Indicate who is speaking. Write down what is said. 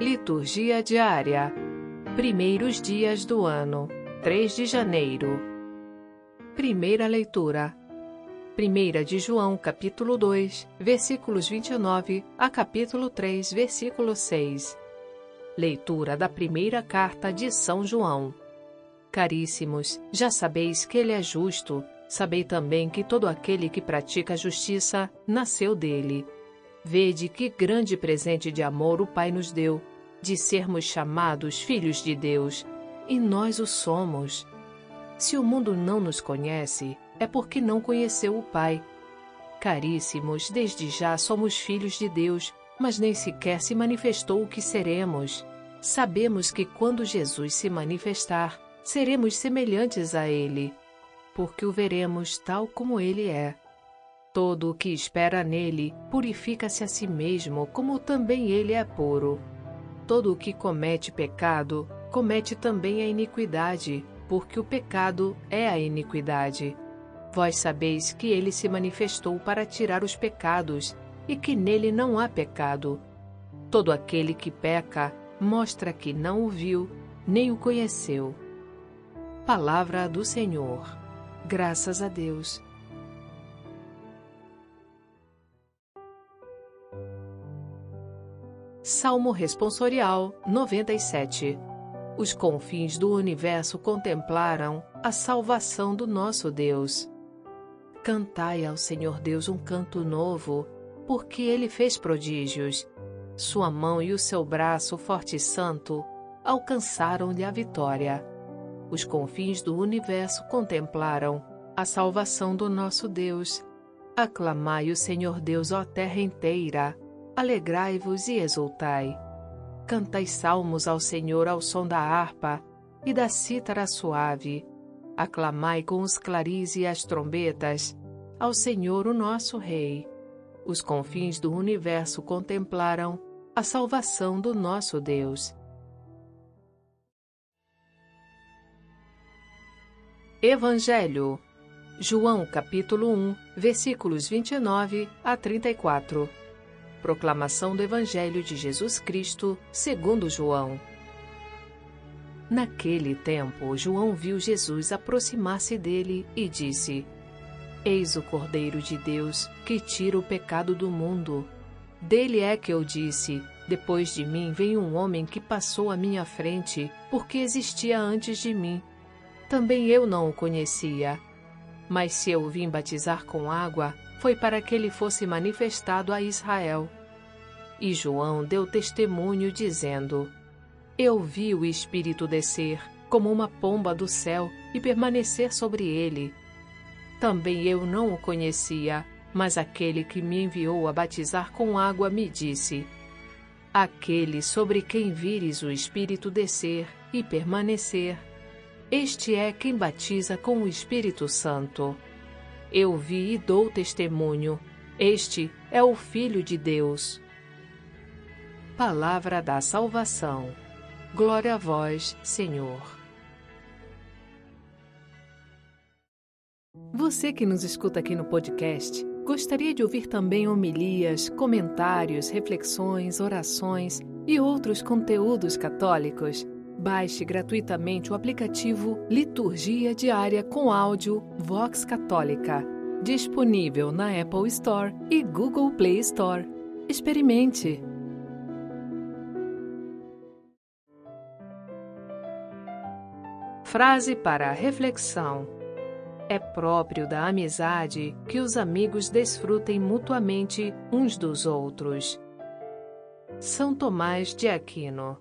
Speaker 1: Liturgia diária. Primeiros dias do ano, 3 de janeiro. Primeira leitura. 1 de João, capítulo 2, versículos 29 a capítulo 3, versículo 6. Leitura da primeira carta de São João. Caríssimos, já sabeis que ele é justo, sabei também que todo aquele que pratica a justiça nasceu dele. Vede que grande presente de amor o Pai nos deu, de sermos chamados filhos de Deus, e nós o somos. Se o mundo não nos conhece, é porque não conheceu o Pai. Caríssimos, desde já somos filhos de Deus, mas nem sequer se manifestou o que seremos. Sabemos que quando Jesus se manifestar, seremos semelhantes a Ele, porque o veremos tal como Ele é. Todo o que espera nele purifica-se a si mesmo, como também ele é puro. Todo o que comete pecado comete também a iniquidade, porque o pecado é a iniquidade. Vós sabeis que ele se manifestou para tirar os pecados, e que nele não há pecado. Todo aquele que peca mostra que não o viu, nem o conheceu. Palavra do Senhor. Graças a Deus. Salmo Responsorial 97 Os confins do universo contemplaram a salvação do nosso Deus. Cantai ao Senhor Deus um canto novo, porque ele fez prodígios. Sua mão e o seu braço forte e santo alcançaram-lhe a vitória. Os confins do universo contemplaram a salvação do nosso Deus. Aclamai o Senhor Deus, ó terra inteira alegrai-vos e exultai. Cantai salmos ao Senhor ao som da harpa e da cítara suave. Aclamai com os claris e as trombetas ao Senhor o nosso Rei. Os confins do universo contemplaram a salvação do nosso Deus. Evangelho João capítulo 1, versículos 29 a 34 Proclamação do Evangelho de Jesus Cristo, segundo João. Naquele tempo, João viu Jesus aproximar-se dele e disse: Eis o Cordeiro de Deus que tira o pecado do mundo. Dele é que eu disse: Depois de mim vem um homem que passou à minha frente, porque existia antes de mim. Também eu não o conhecia. Mas se eu vim batizar com água, foi para que ele fosse manifestado a Israel. E João deu testemunho, dizendo: Eu vi o Espírito descer, como uma pomba do céu, e permanecer sobre ele. Também eu não o conhecia, mas aquele que me enviou a batizar com água me disse: Aquele sobre quem vires o Espírito descer e permanecer, este é quem batiza com o Espírito Santo. Eu vi e dou testemunho. Este é o Filho de Deus. Palavra da salvação. Glória a vós, Senhor. Você que nos escuta aqui no podcast, gostaria de ouvir também homilias, comentários, reflexões, orações e outros conteúdos católicos? Baixe gratuitamente o aplicativo Liturgia Diária com áudio Vox Católica, disponível na Apple Store e Google Play Store. Experimente! Frase para reflexão: É próprio da amizade que os amigos desfrutem mutuamente uns dos outros. São Tomás de Aquino